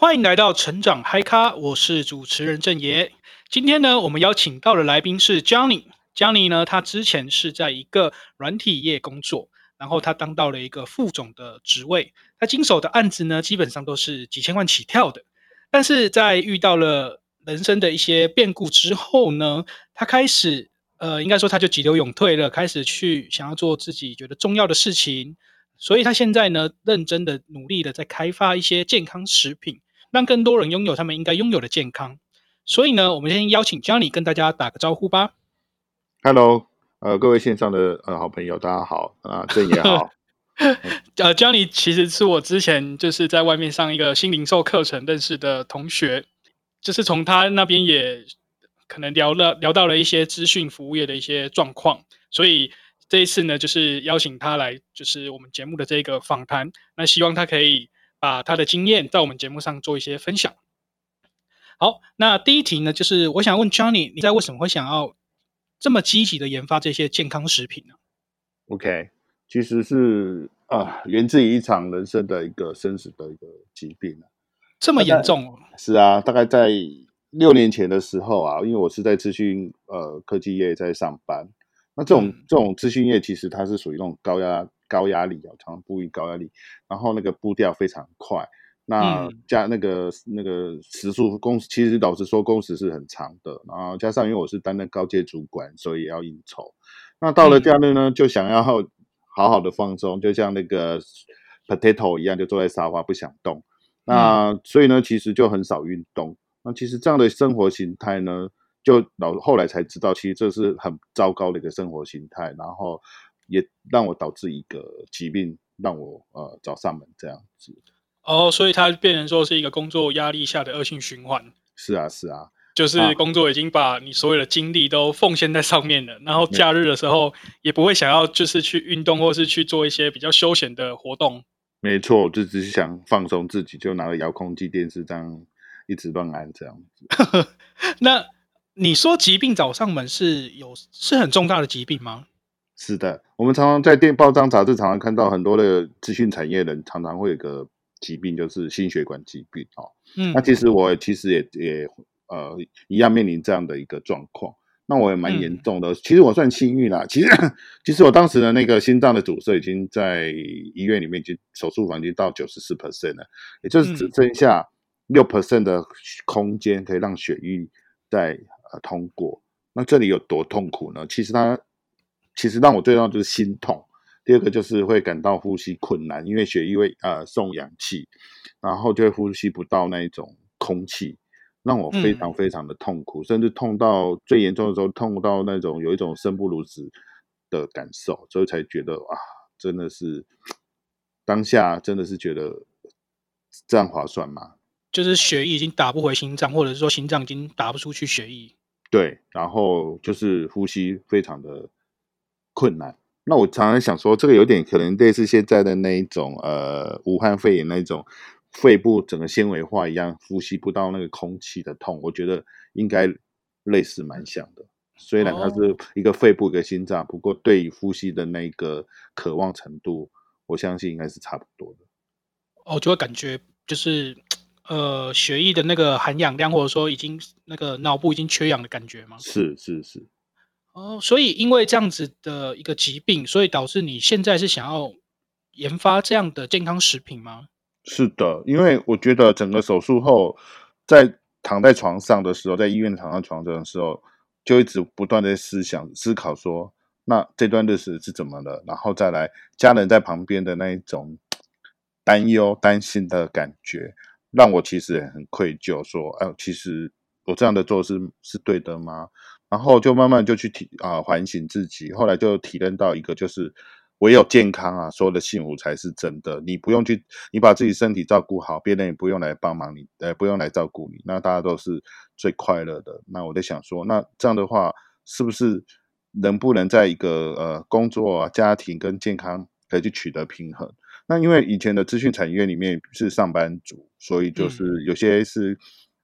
欢迎来到成长嗨咖，我是主持人郑爷。今天呢，我们邀请到的来宾是 Johnny。Johnny 呢，他之前是在一个软体业工作，然后他当到了一个副总的职位。他经手的案子呢，基本上都是几千万起跳的。但是在遇到了人生的一些变故之后呢，他开始，呃，应该说他就急流勇退了，开始去想要做自己觉得重要的事情。所以他现在呢，认真的努力的在开发一些健康食品，让更多人拥有他们应该拥有的健康。所以呢，我们先邀请 Johnny 跟大家打个招呼吧。Hello，呃，各位线上的呃好朋友，大家好啊，郑也好。呃，Johnny 其实是我之前就是在外面上一个新零售课程认识的同学，就是从他那边也可能聊了聊到了一些资讯服务业的一些状况，所以。这一次呢，就是邀请他来，就是我们节目的这个访谈。那希望他可以把他的经验在我们节目上做一些分享。好，那第一题呢，就是我想问 Johnny，你在为什么会想要这么积极的研发这些健康食品呢？OK，其实是啊，源自于一场人生的一个生死的一个疾病。这么严重？是啊，大概在六年前的时候啊，因为我是在资讯呃科技业在上班。那这种、嗯、这种资讯业其实它是属于那种高压高压力啊，常常步于高压力，然后那个步调非常快，那加那个、嗯、那个时速工，其实老实说工时是很长的，然后加上因为我是担任高阶主管，所以也要应酬。那到了假日呢，就想要好好的放松，就像那个 potato 一样，就坐在沙发不想动。那所以呢，其实就很少运动。那其实这样的生活形态呢，就老后来才知道，其实这是很糟糕的一个生活形态，然后也让我导致一个疾病，让我呃找上门这样子。哦，所以它变成说是一个工作压力下的恶性循环。是啊，是啊，就是工作已经把你所有的精力都奉献在上面了，然后假日的时候也不会想要就是去运动或是去做一些比较休闲的活动。没错，就只是想放松自己，就拿个遥控器电视这样一直乱按这样子。那。你说疾病找上门是有是很重大的疾病吗？是的，我们常常在电报章杂志常常看到很多的资讯产业人常常会有个疾病，就是心血管疾病哦。嗯，那其实我其实也也呃一样面临这样的一个状况，那我也蛮严重的。嗯、其实我算幸运啦，其实 其实我当时的那个心脏的阻塞已经在医院里面已经手术房已经到九十四 percent 了，也就是只剩下六 percent 的空间可以让血液在。呃，通过，那这里有多痛苦呢？其实它其实让我最重要就是心痛，第二个就是会感到呼吸困难，因为血液会呃送氧气，然后就会呼吸不到那一种空气，让我非常非常的痛苦，嗯、甚至痛到最严重的时候，痛到那种有一种生不如死的感受，所以才觉得啊，真的是当下真的是觉得这样划算吗？就是血液已经打不回心脏，或者是说心脏已经打不出去血液。对，然后就是呼吸非常的困难。那我常常想说，这个有点可能类似现在的那一种呃，武汉肺炎那种肺部整个纤维化一样，呼吸不到那个空气的痛。我觉得应该类似蛮像的。虽然它是一个肺部一个心脏，不过对于呼吸的那个渴望程度，我相信应该是差不多的。哦，就会感觉就是。呃，血液的那个含氧量，或者说已经那个脑部已经缺氧的感觉吗？是是是。哦，所以因为这样子的一个疾病，所以导致你现在是想要研发这样的健康食品吗？是的，因为我觉得整个手术后，在躺在床上的时候，在医院躺在床上的时候，就一直不断的思想思考说，那这段日子是怎么了？然后再来家人在旁边的那一种担忧、担心的感觉。让我其实也很愧疚，说，哎、呃，其实我这样的做是是对的吗？然后就慢慢就去体啊、反省自己，后来就体认到一个，就是唯有健康啊，所有的幸福才是真的。你不用去，你把自己身体照顾好，别人也不用来帮忙你，呃，不用来照顾你，那大家都是最快乐的。那我在想说，那这样的话，是不是能不能在一个呃工作啊、家庭跟健康可以去取得平衡？那因为以前的资讯产业里面是上班族，所以就是有些是、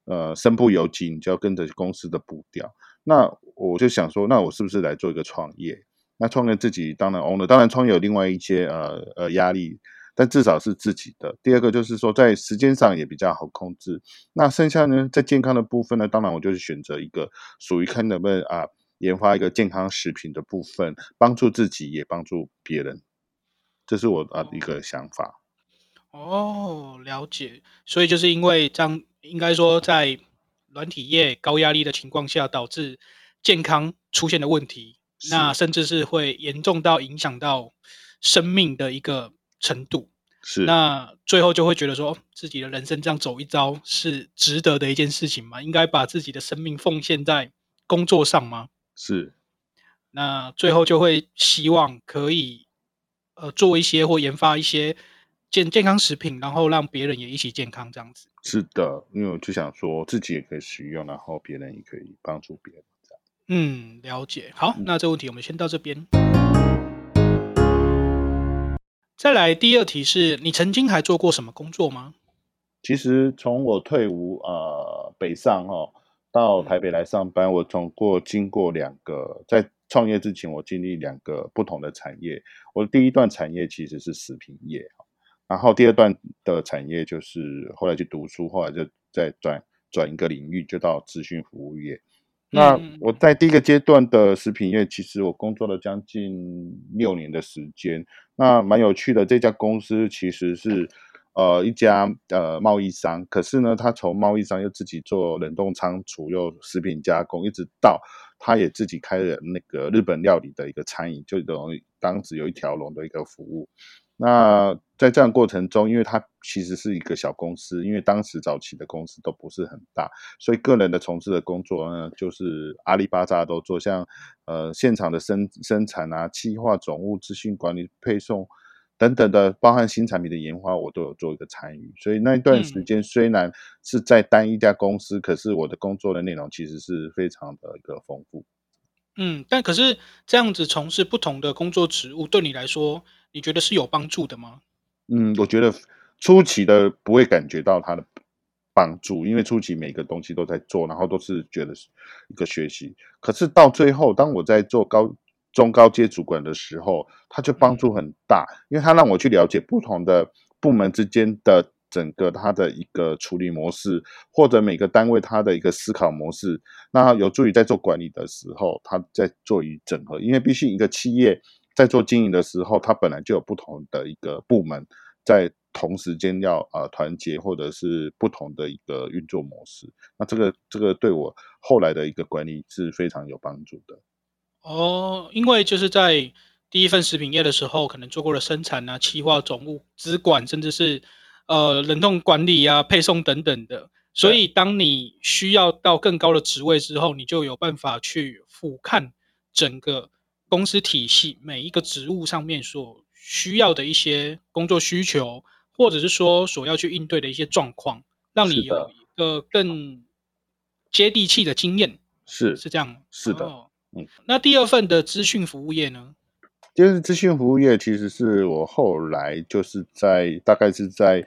嗯、呃身不由己，你就要跟着公司的步调。那我就想说，那我是不是来做一个创业？那创业自己当然 owner，当然创业有另外一些呃呃压力，但至少是自己的。第二个就是说，在时间上也比较好控制。那剩下呢，在健康的部分呢，当然我就是选择一个属于看能不能啊，研发一个健康食品的部分，帮助自己也帮助别人。这是我的一个想法。哦，了解。所以就是因为这样，应该说在软体业高压力的情况下，导致健康出现的问题，那甚至是会严重到影响到生命的一个程度。是。那最后就会觉得说，自己的人生这样走一遭是值得的一件事情吗？应该把自己的生命奉献在工作上吗？是。那最后就会希望可以。呃，做一些或研发一些健健康食品，然后让别人也一起健康，这样子。是的，因为我就想说自己也可以使用，然后别人也可以帮助别人，这样。嗯，了解。好，嗯、那这个问题我们先到这边。再来第二题是，你曾经还做过什么工作吗？其实从我退伍呃北上哦，到台北来上班，嗯、我总过经过两个在。创业之前，我经历两个不同的产业。我的第一段产业其实是食品业，然后第二段的产业就是后来去读书，后来就再转转一个领域，就到资讯服务业。那我在第一个阶段的食品业，其实我工作了将近六年的时间。那蛮有趣的，这家公司其实是。呃，一家呃贸易商，可是呢，他从贸易商又自己做冷冻仓储，又食品加工，一直到他也自己开了那个日本料理的一个餐饮，就等于当时有一条龙的一个服务。那在这样过程中，因为他其实是一个小公司，因为当时早期的公司都不是很大，所以个人的从事的工作呢，就是阿里巴巴都做，像呃现场的生生产啊、企划、总务、资讯管理、配送。等等的，包含新产品的研发，我都有做一个参与。所以那一段时间虽然是在单一家公司，嗯、可是我的工作的内容其实是非常的一个丰富。嗯，但可是这样子从事不同的工作职务，对你来说，你觉得是有帮助的吗？嗯，我觉得初期的不会感觉到它的帮助，因为初期每个东西都在做，然后都是觉得是一个学习。可是到最后，当我在做高。中高阶主管的时候，他就帮助很大，因为他让我去了解不同的部门之间的整个他的一个处理模式，或者每个单位他的一个思考模式，那有助于在做管理的时候，他在做一整合。因为毕竟一个企业在做经营的时候，它本来就有不同的一个部门在同时间要呃团结，或者是不同的一个运作模式。那这个这个对我后来的一个管理是非常有帮助的。哦，因为就是在第一份食品业的时候，可能做过了生产啊、企划、总务、资管，甚至是呃冷冻管理啊、配送等等的。所以，当你需要到更高的职位之后，你就有办法去俯瞰整个公司体系每一个职务上面所需要的一些工作需求，或者是说所要去应对的一些状况，让你有一个更接地气的经验。是是这样，是的。哦嗯，那第二份的资讯服务业呢？就是资讯服务业，其实是我后来就是在大概是在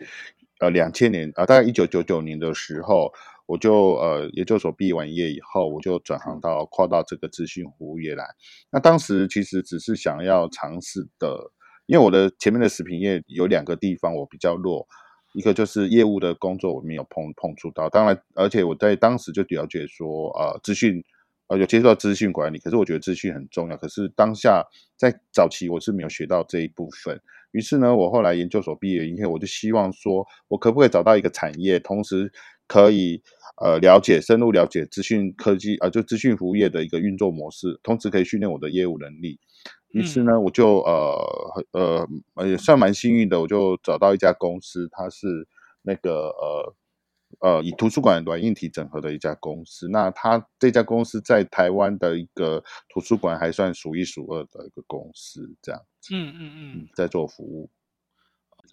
呃两千年啊，大概一九九九年的时候，我就呃研究所毕业完业以后，我就转行到跨到这个资讯服务业来。那当时其实只是想要尝试的，因为我的前面的食品业有两个地方我比较弱，一个就是业务的工作我没有碰碰触到，当然而且我在当时就了解说呃资讯。呃，有接触到资讯管理，可是我觉得资讯很重要。可是当下在早期我是没有学到这一部分。于是呢，我后来研究所毕业以后，我就希望说，我可不可以找到一个产业，同时可以呃了解、深入了解资讯科技啊、呃，就资讯服务业的一个运作模式，同时可以训练我的业务能力。于是呢，我就呃呃也算蛮幸运的，我就找到一家公司，它是那个呃。呃，以图书馆软硬体整合的一家公司，那他这家公司在台湾的一个图书馆还算数一数二的一个公司，这样子。嗯嗯嗯，在做服务。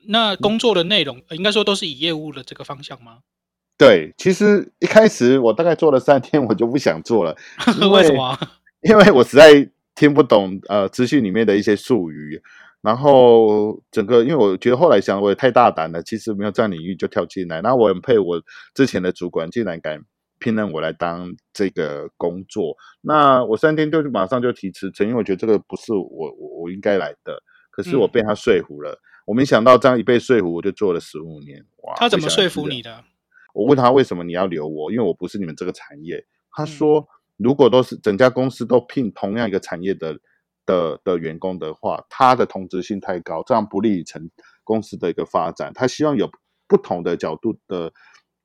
那工作的内容，嗯，应该说都是以业务的这个方向吗？对，其实一开始我大概做了三天，我就不想做了。为，为什么？因为我实在听不懂呃资讯里面的一些术语。然后整个，因为我觉得后来想，我也太大胆了，其实没有这样领域就跳进来。那我很佩服我之前的主管，竟然敢聘任我来当这个工作。那我三天就马上就提辞职，因为我觉得这个不是我我我应该来的。可是我被他说服了，嗯、我没想到这样一被说服，我就做了十五年。哇！他怎么说服你的？我问他为什么你要留我，因为我不是你们这个产业。他说，嗯、如果都是整家公司都聘同样一个产业的的的员工的话，他的同质性太高，这样不利于成公司的一个发展。他希望有不同的角度的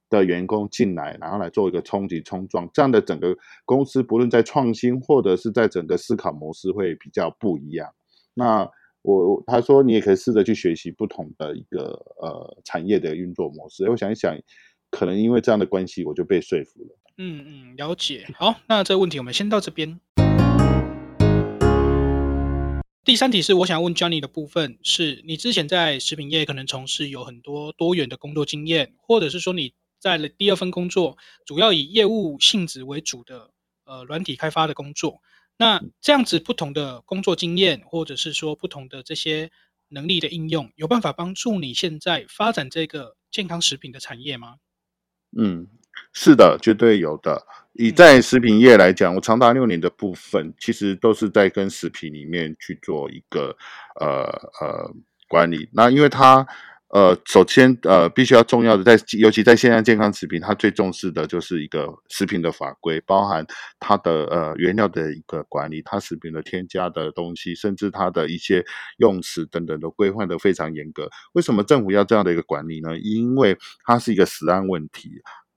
的员工进来，然后来做一个冲击冲撞，这样的整个公司不论在创新或者是在整个思考模式会比较不一样。那我他说你也可以试着去学习不同的一个呃产业的运作模式。我想一想，可能因为这样的关系，我就被说服了。嗯嗯，了解。好，那这个问题我们先到这边。第三题是我想问 Johnny 的部分，是你之前在食品业可能从事有很多多元的工作经验，或者是说你在了第二份工作，主要以业务性质为主的呃软体开发的工作。那这样子不同的工作经验，或者是说不同的这些能力的应用，有办法帮助你现在发展这个健康食品的产业吗？嗯，是的，绝对有的。以在食品业来讲，我长达六年的部分，其实都是在跟食品里面去做一个呃呃管理。那因为它。呃，首先，呃，必须要重要的在，尤其在现在健康食品，它最重视的就是一个食品的法规，包含它的呃原料的一个管理，它食品的添加的东西，甚至它的一些用词等等都规范的非常严格。为什么政府要这样的一个管理呢？因为它是一个食安问题。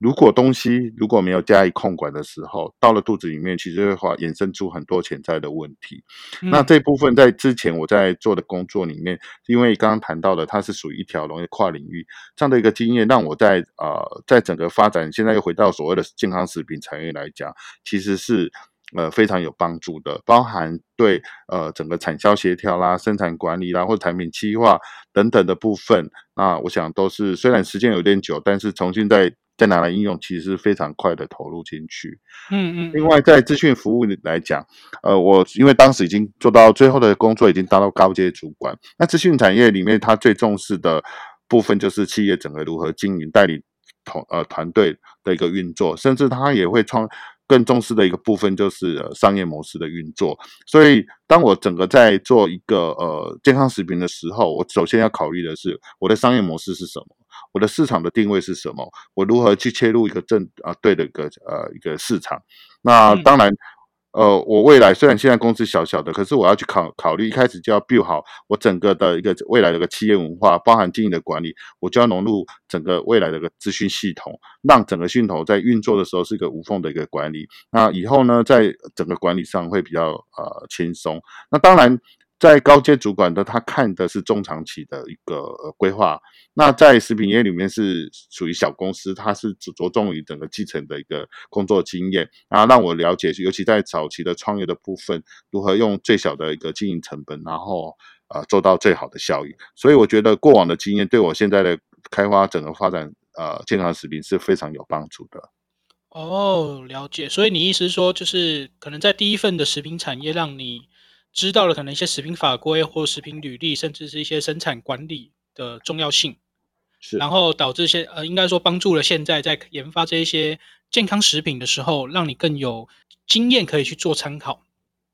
如果东西如果没有加以控管的时候，到了肚子里面，其实会话衍生出很多潜在的问题。嗯、那这部分在之前我在做的工作里面，因为刚刚谈到的，它是属于一条龙的跨领域这样的一个经验，让我在呃在整个发展，现在又回到所谓的健康食品产业来讲，其实是呃非常有帮助的，包含对呃整个产销协调啦、生产管理啦，或者产品企划等等的部分，那我想都是虽然时间有点久，但是重新在再拿来应用，其实是非常快的投入进去。嗯嗯。另外，在资讯服务来讲，呃，我因为当时已经做到最后的工作，已经达到高阶主管。那资讯产业里面，它最重视的部分就是企业整个如何经营、代理同呃团队的一个运作，甚至它也会创。更重视的一个部分就是呃商业模式的运作，所以当我整个在做一个呃健康食品的时候，我首先要考虑的是我的商业模式是什么，我的市场的定位是什么，我如何去切入一个正啊对的一个呃一个市场，那当然。嗯呃，我未来虽然现在公司小小的，可是我要去考考虑，一开始就要 build 好我整个的一个未来的一个企业文化，包含经营的管理，我就要融入整个未来的一个资讯系统，让整个系统在运作的时候是一个无缝的一个管理。那以后呢，在整个管理上会比较呃轻松。那当然。在高阶主管的，他看的是中长期的一个规划。那在食品业里面是属于小公司，他是着着重于整个基层的一个工作经验，然后让我了解，尤其在早期的创业的部分，如何用最小的一个经营成本，然后呃做到最好的效益。所以我觉得过往的经验对我现在的开发整个发展呃健康食品是非常有帮助的。哦，了解。所以你意思说，就是可能在第一份的食品产业让你。知道了可能一些食品法规或食品履历，甚至是一些生产管理的重要性，是，然后导致现呃，应该说帮助了现在在研发这一些健康食品的时候，让你更有经验可以去做参考。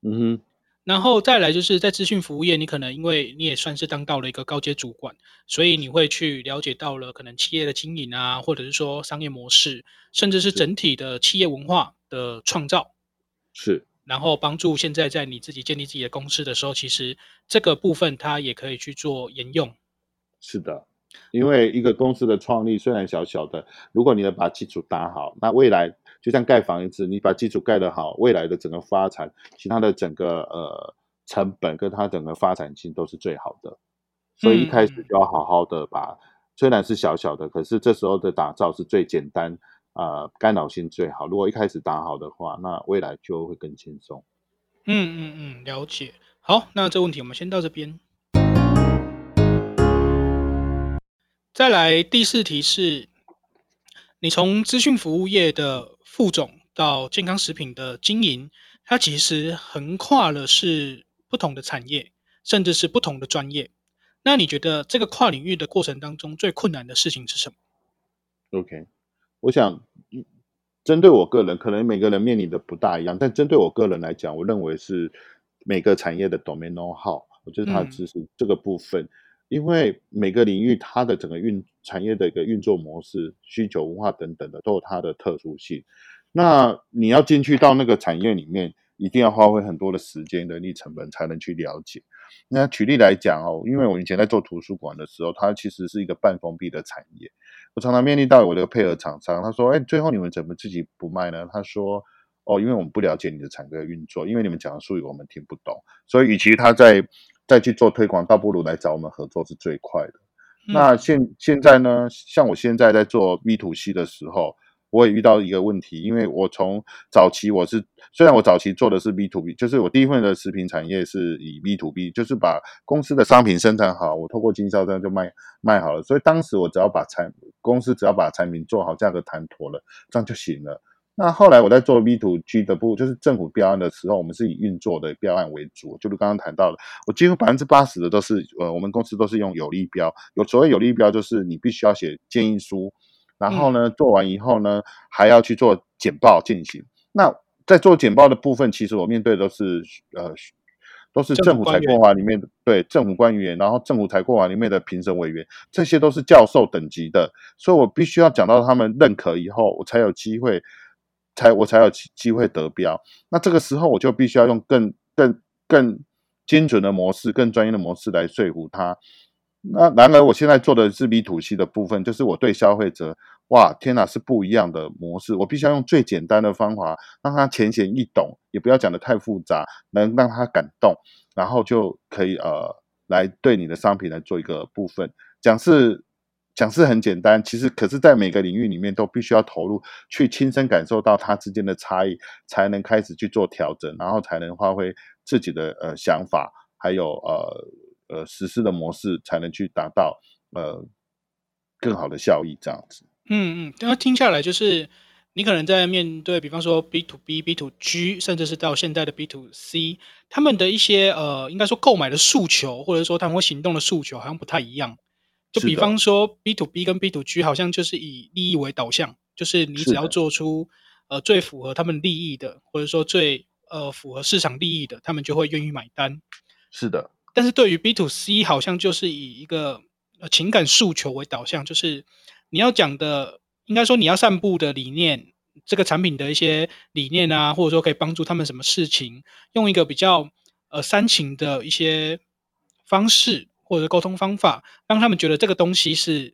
嗯哼，然后再来就是在资讯服务业，你可能因为你也算是当到了一个高阶主管，所以你会去了解到了可能企业的经营啊，或者是说商业模式，甚至是整体的企业文化的创造。是。然后帮助现在在你自己建立自己的公司的时候，其实这个部分它也可以去做沿用。是的，因为一个公司的创立虽然小小的，如果你能把基础打好，那未来就像盖房子，你把基础盖得好，未来的整个发展，其他的整个呃成本跟它整个发展性都是最好的。所以一开始就要好好的把，嗯、虽然是小小的，可是这时候的打造是最简单。呃，干扰性最好。如果一开始打好的话，那未来就会更轻松。嗯嗯嗯，了解。好，那这问题我们先到这边。再来第四题是，你从资讯服务业的副总到健康食品的经营，它其实横跨了是不同的产业，甚至是不同的专业。那你觉得这个跨领域的过程当中，最困难的事情是什么？OK。我想，针对我个人，可能每个人面临的不大一样，但针对我个人来讲，我认为是每个产业的 domain know-how，我觉得它只是这个部分，因为每个领域它的整个运产业的一个运作模式、需求文化等等的都有它的特殊性。那你要进去到那个产业里面，一定要花费很多的时间、人力成本才能去了解。那举例来讲哦，因为我以前在做图书馆的时候，它其实是一个半封闭的产业。我常常面临到我的配合厂商，他说：“哎，最后你们怎么自己不卖呢？”他说：“哦，因为我们不了解你的产业运作，因为你们讲的术语我们听不懂，所以与其他在再去做推广，倒不如来找我们合作是最快的。嗯”那现现在呢，像我现在在做 B to C 的时候。我也遇到一个问题，因为我从早期我是虽然我早期做的是 B to B，就是我第一份的食品产业是以 B to B，就是把公司的商品生产好，我透过经销商就卖卖好了。所以当时我只要把产公司只要把产品做好，价格谈妥了，这样就行了。那后来我在做 B to G 的部，就是政府标案的时候，我们是以运作的标案为主，就是刚刚谈到的，我几乎百分之八十的都是呃，我们公司都是用有利标，有所谓有利标，就是你必须要写建议书。然后呢，做完以后呢，还要去做简报进行。那在做简报的部分，其实我面对的都是呃，都是政府采购网里面的对政府官员，然后政府采购网里面的评审委员，这些都是教授等级的，所以我必须要讲到他们认可以后，我才有机会，才我才有机会得标。那这个时候我就必须要用更更更精准的模式，更专业的模式来说服他。那然而，我现在做的是 B to C 的部分，就是我对消费者，哇，天哪，是不一样的模式。我必须要用最简单的方法，让他浅显易懂，也不要讲得太复杂，能让他感动，然后就可以呃，来对你的商品来做一个部分。讲是讲是很简单，其实可是在每个领域里面都必须要投入，去亲身感受到它之间的差异，才能开始去做调整，然后才能发挥自己的呃想法，还有呃。呃，实施的模式才能去达到呃更好的效益，这样子。嗯嗯，那听下来就是你可能在面对，比方说 B to B、B to G，甚至是到现在的 B to C，他们的一些呃，应该说购买的诉求，或者说他们会行动的诉求，好像不太一样。就比方说 B to B 跟 B to G，好像就是以利益为导向，就是你只要做出呃最符合他们利益的，或者说最呃符合市场利益的，他们就会愿意买单。是的。但是对于 B to C，好像就是以一个呃情感诉求为导向，就是你要讲的，应该说你要散布的理念，这个产品的一些理念啊，或者说可以帮助他们什么事情，用一个比较呃煽情的一些方式或者沟通方法，让他们觉得这个东西是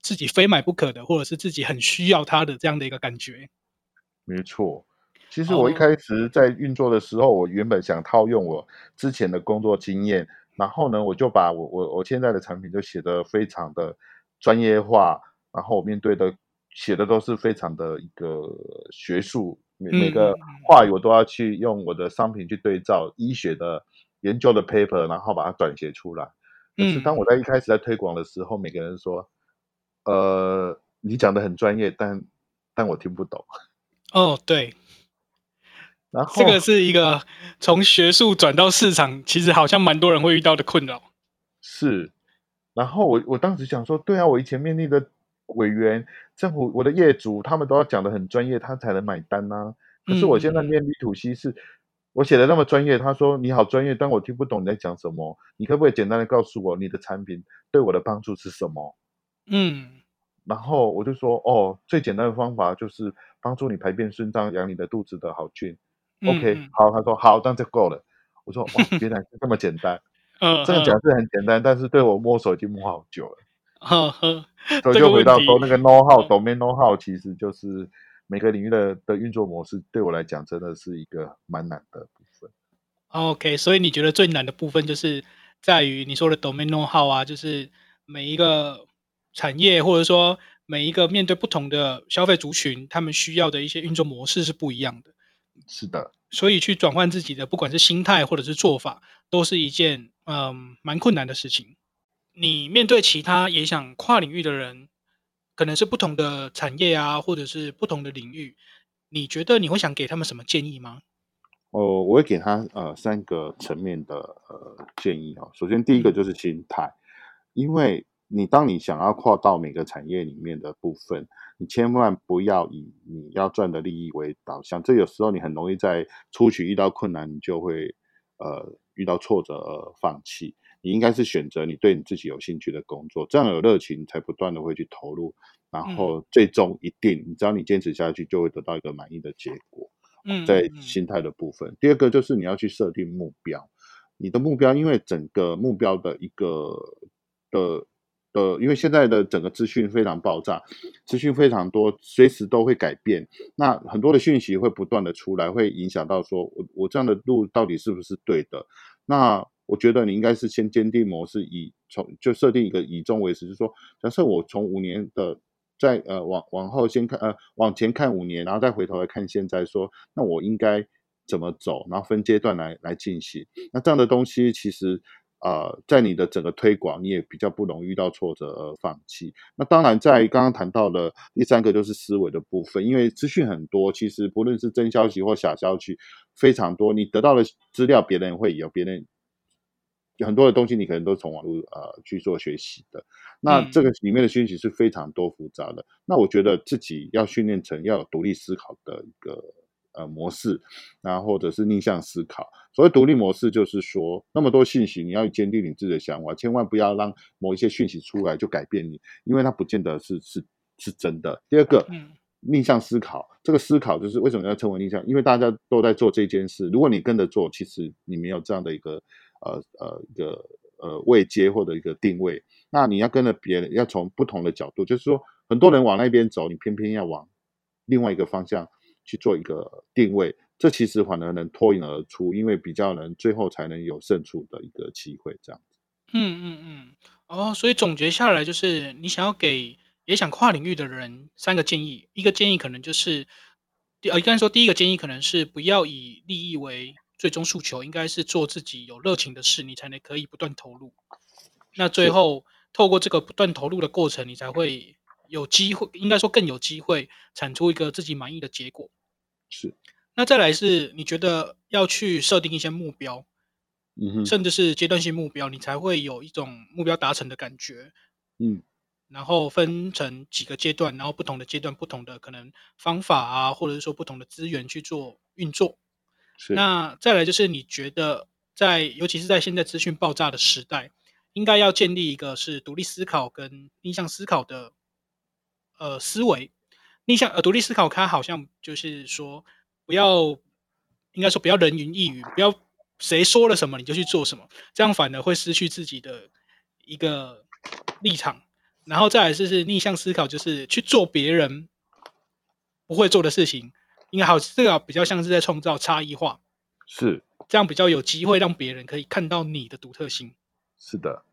自己非买不可的，或者是自己很需要它的这样的一个感觉。没错。其实我一开始在运作的时候，我原本想套用我之前的工作经验，然后呢，我就把我我我现在的产品就写得非常的专业化，然后我面对的写的都是非常的一个学术，每每个话语我都要去用我的商品去对照医学的研究的 paper，然后把它转写出来。可是当我在一开始在推广的时候，每个人说，呃，你讲的很专业，但但我听不懂。哦，对。然后这个是一个从学术转到市场，其实好像蛮多人会遇到的困扰。是，然后我我当时想说，对啊，我以前面临的委员、政府、我的业主，他们都要讲得很专业，他才能买单呐、啊。可是我现在面 B to C 是，我写的那么专业，他说你好专业，但我听不懂你在讲什么。你可不可以简单的告诉我，你的产品对我的帮助是什么？嗯，然后我就说，哦，最简单的方法就是帮助你排便顺畅，养你的肚子的好菌。OK，好，他说好，这样就够了。我说哇，原来是这么简单。嗯，这个讲是很简单，但是对我摸索已经摸好久了。呵呵，所以就回到说那个 know how，domain know how，其实就是每个领域的的运作模式，对我来讲真的是一个蛮难的部分。OK，所以你觉得最难的部分就是在于你说的 domain know how 啊，就是每一个产业或者说每一个面对不同的消费族群，他们需要的一些运作模式是不一样的。是的，所以去转换自己的，不管是心态或者是做法，都是一件嗯蛮困难的事情。你面对其他也想跨领域的人，可能是不同的产业啊，或者是不同的领域，你觉得你会想给他们什么建议吗？哦，我会给他呃三个层面的呃建议哦。首先第一个就是心态，嗯、因为你当你想要跨到每个产业里面的部分。你千万不要以你要赚的利益为导向，这有时候你很容易在初期遇到困难，你就会呃遇到挫折而放弃。你应该是选择你对你自己有兴趣的工作，这样有热情才不断的会去投入，然后最终一定，你只要你坚持下去，就会得到一个满意的结果。嗯，在心态的部分，第二个就是你要去设定目标，你的目标，因为整个目标的一个的。呃，因为现在的整个资讯非常爆炸，资讯非常多，随时都会改变。那很多的讯息会不断的出来，会影响到说我我这样的路到底是不是对的？那我觉得你应该是先坚定模式以，以从就设定一个以终为始，就是说，假设我从五年的再呃往往后先看呃往前看五年，然后再回头来看现在说，说那我应该怎么走？然后分阶段来来进行。那这样的东西其实。呃，在你的整个推广，你也比较不容易遇到挫折而放弃。那当然，在刚刚谈到的第三个就是思维的部分，因为资讯很多，其实不论是真消息或假消息非常多，你得到的资料，别人会有别人很多的东西，你可能都从网络呃去做学习的。那这个里面的讯息是非常多复杂的。那我觉得自己要训练成要有独立思考的一个。呃，模式，然后或者是逆向思考。所谓独立模式，就是说那么多讯息，你要坚定你自己的想法，千万不要让某一些讯息出来就改变你，因为它不见得是是是真的。第二个，嗯，逆向思考，这个思考就是为什么要称为逆向？因为大家都在做这件事，如果你跟着做，其实你没有这样的一个呃呃一个呃位阶或者一个定位，那你要跟着别人，要从不同的角度，就是说很多人往那边走，你偏偏要往另外一个方向。去做一个定位，这其实反而能脱颖而出，因为比较能最后才能有胜出的一个机会，这样子。嗯嗯嗯，哦，所以总结下来就是，你想要给也想跨领域的人三个建议，一个建议可能就是，呃，应该说第一个建议可能是不要以利益为最终诉求，应该是做自己有热情的事，你才能可以不断投入。那最后透过这个不断投入的过程，你才会有机会，应该说更有机会产出一个自己满意的结果。是，那再来是你觉得要去设定一些目标，嗯哼，甚至是阶段性目标，你才会有一种目标达成的感觉，嗯，然后分成几个阶段，然后不同的阶段不同的可能方法啊，或者是说不同的资源去做运作。是，那再来就是你觉得在尤其是在现在资讯爆炸的时代，应该要建立一个是独立思考跟逆向思考的呃思维。逆向呃，独立思考，它好像就是说，不要，应该说不要人云亦云，不要谁说了什么你就去做什么，这样反而会失去自己的一个立场。然后再来就是逆向思考，就是去做别人不会做的事情，应该好，这个比较像是在创造差异化，是这样比较有机会让别人可以看到你的独特性。是的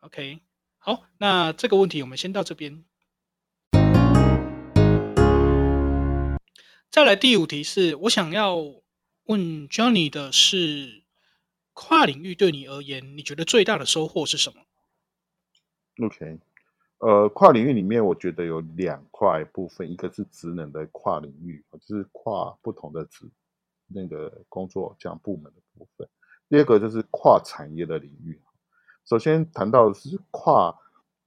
，OK，好，那这个问题我们先到这边。再来第五题是我想要问 Johnny 的是，跨领域对你而言，你觉得最大的收获是什么？OK，呃，跨领域里面我觉得有两块部分，一个是职能的跨领域，就是跨不同的职那个工作这样部门的部分；第二个就是跨产业的领域。首先谈到的是跨。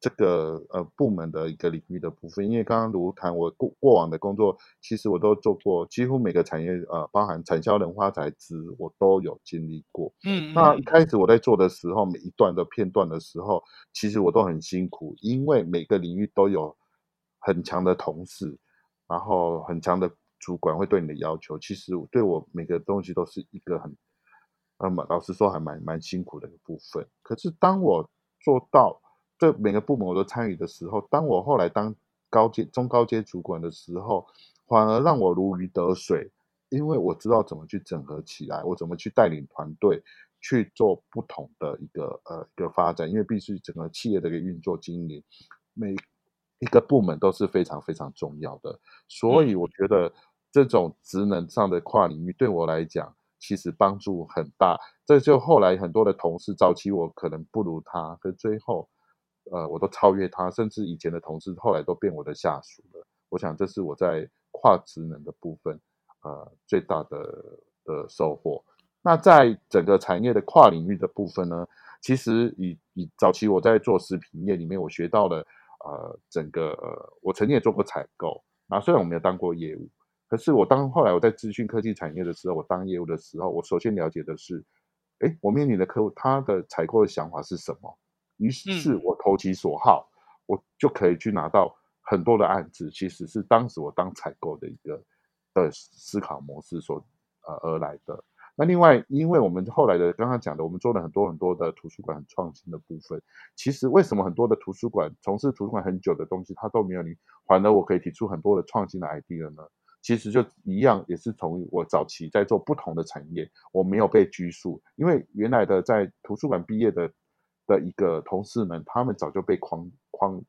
这个呃部门的一个领域的部分，因为刚刚如谈我过过往的工作，其实我都做过，几乎每个产业呃，包含产销、人、化、财、资，我都有经历过。嗯，那一开始我在做的时候，每一段的片段的时候，其实我都很辛苦，因为每个领域都有很强的同事，然后很强的主管会对你的要求。其实对我每个东西都是一个很，那么老实说还蛮蛮辛苦的一个部分。可是当我做到。这每个部门我都参与的时候，当我后来当高阶、中高阶主管的时候，反而让我如鱼得水，因为我知道怎么去整合起来，我怎么去带领团队去做不同的一个呃一个发展，因为必须整个企业的一个运作经营，每一个部门都是非常非常重要的，所以我觉得这种职能上的跨领域对我来讲其实帮助很大。这就后来很多的同事，早期我可能不如他，可最后。呃，我都超越他，甚至以前的同事后来都变我的下属了。我想这是我在跨职能的部分，呃，最大的的收获。那在整个产业的跨领域的部分呢，其实以以早期我在做食品业里面，我学到了呃整个，我曾经也做过采购。那虽然我没有当过业务，可是我当后来我在资讯科技产业的时候，我当业务的时候，我首先了解的是哎，我面临的客户他的采购的想法是什么？于是我投其所好，嗯、我就可以去拿到很多的案子。其实是当时我当采购的一个的思考模式所呃而来的。那另外，因为我们后来的刚刚讲的，我们做了很多很多的图书馆很创新的部分。其实为什么很多的图书馆从事图书馆很久的东西，它都没有你，反而我可以提出很多的创新的 idea 呢？其实就一样，也是从我早期在做不同的产业，我没有被拘束，因为原来的在图书馆毕业的的一个同事们，他们早就被框框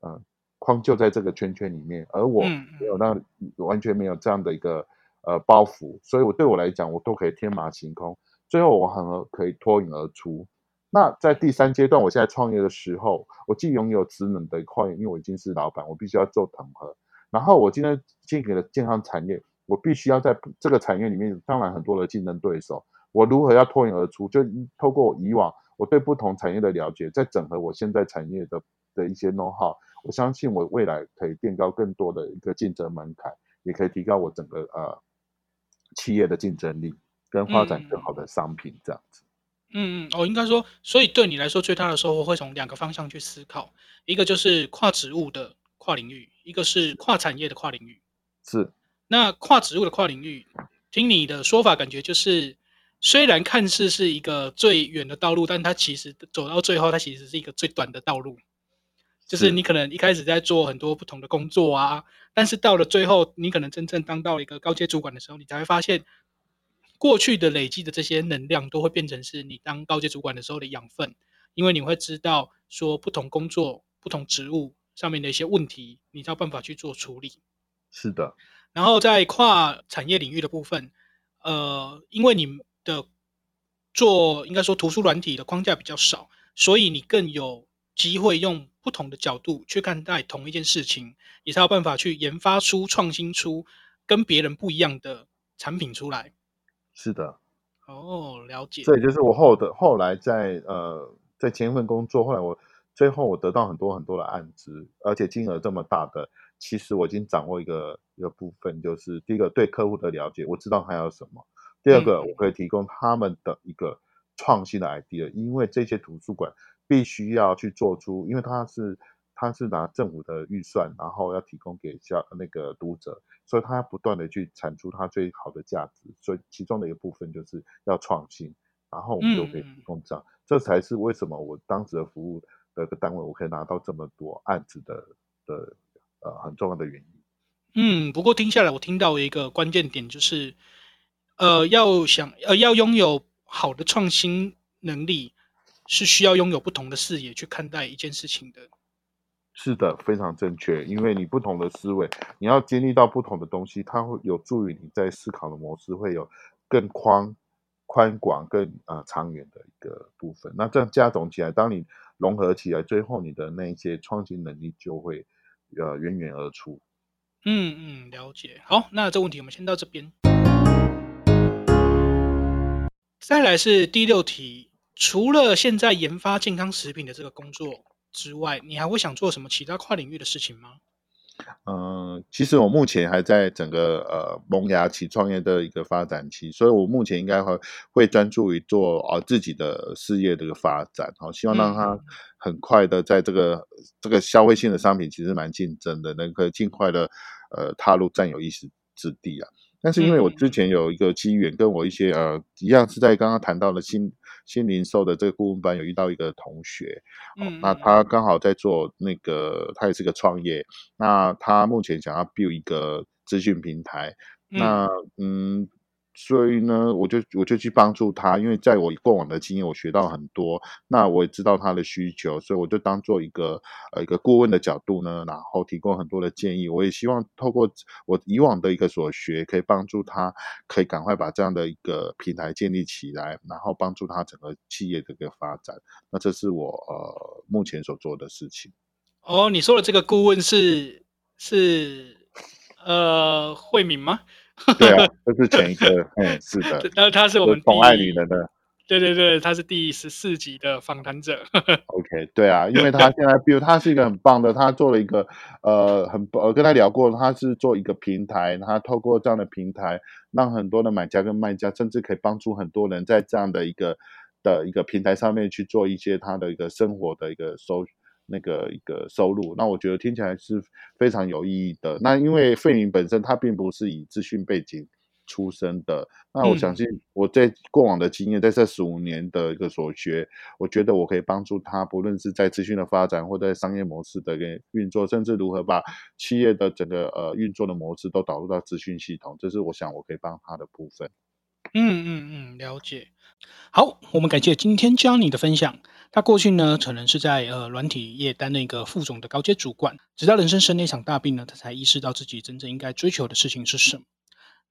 呃框就在这个圈圈里面，而我没有那完全没有这样的一个。呃，包袱，所以我对我来讲，我都可以天马行空，最后我很可以脱颖而出。那在第三阶段，我现在创业的时候，我既拥有职能的一块，因为我已经是老板，我必须要做统合。然后我今天进给了健康产业，我必须要在这个产业里面，当然很多的竞争对手，我如何要脱颖而出？就透过我以往我对不同产业的了解，再整合我现在产业的的一些 know how，我相信我未来可以垫高更多的一个竞争门槛，也可以提高我整个呃。企业的竞争力跟发展更好的商品这样子，嗯嗯，哦，应该说，所以对你来说最大的收获会从两个方向去思考，一个就是跨职务的跨领域，一个是跨产业的跨领域。是，那跨职务的跨领域，听你的说法，感觉就是虽然看似是一个最远的道路，但它其实走到最后，它其实是一个最短的道路。就是你可能一开始在做很多不同的工作啊，但是到了最后，你可能真正当到了一个高阶主管的时候，你才会发现，过去的累积的这些能量都会变成是你当高阶主管的时候的养分，因为你会知道说不同工作、不同职务上面的一些问题，你才有办法去做处理。是的。然后在跨产业领域的部分，呃，因为你的做应该说图书软体的框架比较少，所以你更有机会用。不同的角度去看待同一件事情，也才有办法去研发出、创新出跟别人不一样的产品出来。是的，哦，了解。这也就是我后的后来在呃在前一份工作，后来我最后我得到很多很多的案子，而且金额这么大的，其实我已经掌握一个一个部分，就是第一个对客户的了解，我知道他要什么；第二个，我可以提供他们的一个创新的 idea，因为这些图书馆。必须要去做出，因为它是它是拿政府的预算，然后要提供给消那个读者，所以它要不断的去产出它最好的价值，所以其中的一个部分就是要创新，然后我们就可以提供这样，嗯、这才是为什么我当时的服务的个单位，我可以拿到这么多案子的的呃很重要的原因。嗯，不过听下来，我听到一个关键点就是，呃，要想呃要拥有好的创新能力。是需要拥有不同的视野去看待一件事情的。是的，非常正确。因为你不同的思维，你要经历到不同的东西，它会有助于你在思考的模式会有更宽宽广、更呃长远的一个部分。那这样加总起来，当你融合起来，最后你的那一些创新能力就会呃源源而出。嗯嗯，了解。好，那这问题我们先到这边。再来是第六题。除了现在研发健康食品的这个工作之外，你还会想做什么其他跨领域的事情吗？嗯、呃，其实我目前还在整个呃萌芽期、创业的一个发展期，所以我目前应该会会专注于做呃自己的事业的一个发展，好，希望让它很快的在这个、嗯、这个消费性的商品其实蛮竞争的，能够尽快的呃踏入占有意识之地啊。但是因为我之前有一个机缘，跟我一些呃一样是在刚刚谈到的新新零售的这个顾问班有遇到一个同学，嗯，那他刚好在做那个，他也是个创业，那他目前想要 build 一个资讯平台，那嗯。所以呢，我就我就去帮助他，因为在我过往的经验，我学到很多。那我也知道他的需求，所以我就当做一个呃一个顾问的角度呢，然后提供很多的建议。我也希望透过我以往的一个所学，可以帮助他，可以赶快把这样的一个平台建立起来，然后帮助他整个企业的一个发展。那这是我呃目前所做的事情。哦，你说的这个顾问是是呃慧敏吗？对啊，这是前一个，嗯，是的。那他是我们宠爱女人的，对对对，他是第十四集的访谈者。OK，对啊，因为他现在，比如他是一个很棒的，他做了一个呃很，我跟他聊过，他是做一个平台，他透过这样的平台，让很多的买家跟卖家，甚至可以帮助很多人在这样的一个的一个平台上面去做一些他的一个生活的一个收那个一个收入，那我觉得听起来是非常有意义的。那因为费明本身他并不是以资讯背景出身的，那我相信我在过往的经验，在这十五年的一个所学，我觉得我可以帮助他，不论是在资讯的发展，或在商业模式的一个运作，甚至如何把企业的整个呃运作的模式都导入到资讯系统，这是我想我可以帮他的部分。嗯嗯嗯，了解。好，我们感谢今天 Johnny 的分享。他过去呢，可能是在呃软体业担任一个副总的高阶主管，直到人生生了一场大病呢，他才意识到自己真正应该追求的事情是什么。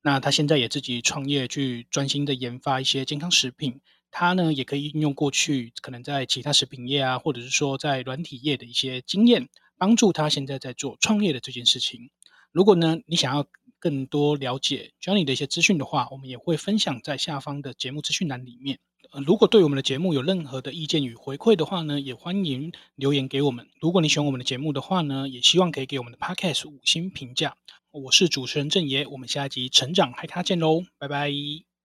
那他现在也自己创业，去专心的研发一些健康食品。他呢，也可以应用过去可能在其他食品业啊，或者是说在软体业的一些经验，帮助他现在在做创业的这件事情。如果呢，你想要更多了解 Johnny 的一些资讯的话，我们也会分享在下方的节目资讯栏里面。如果对我们的节目有任何的意见与回馈的话呢，也欢迎留言给我们。如果你喜欢我们的节目的话呢，也希望可以给我们的 Podcast 五星评价。我是主持人郑爷，我们下一集成长嗨咖见喽，拜拜。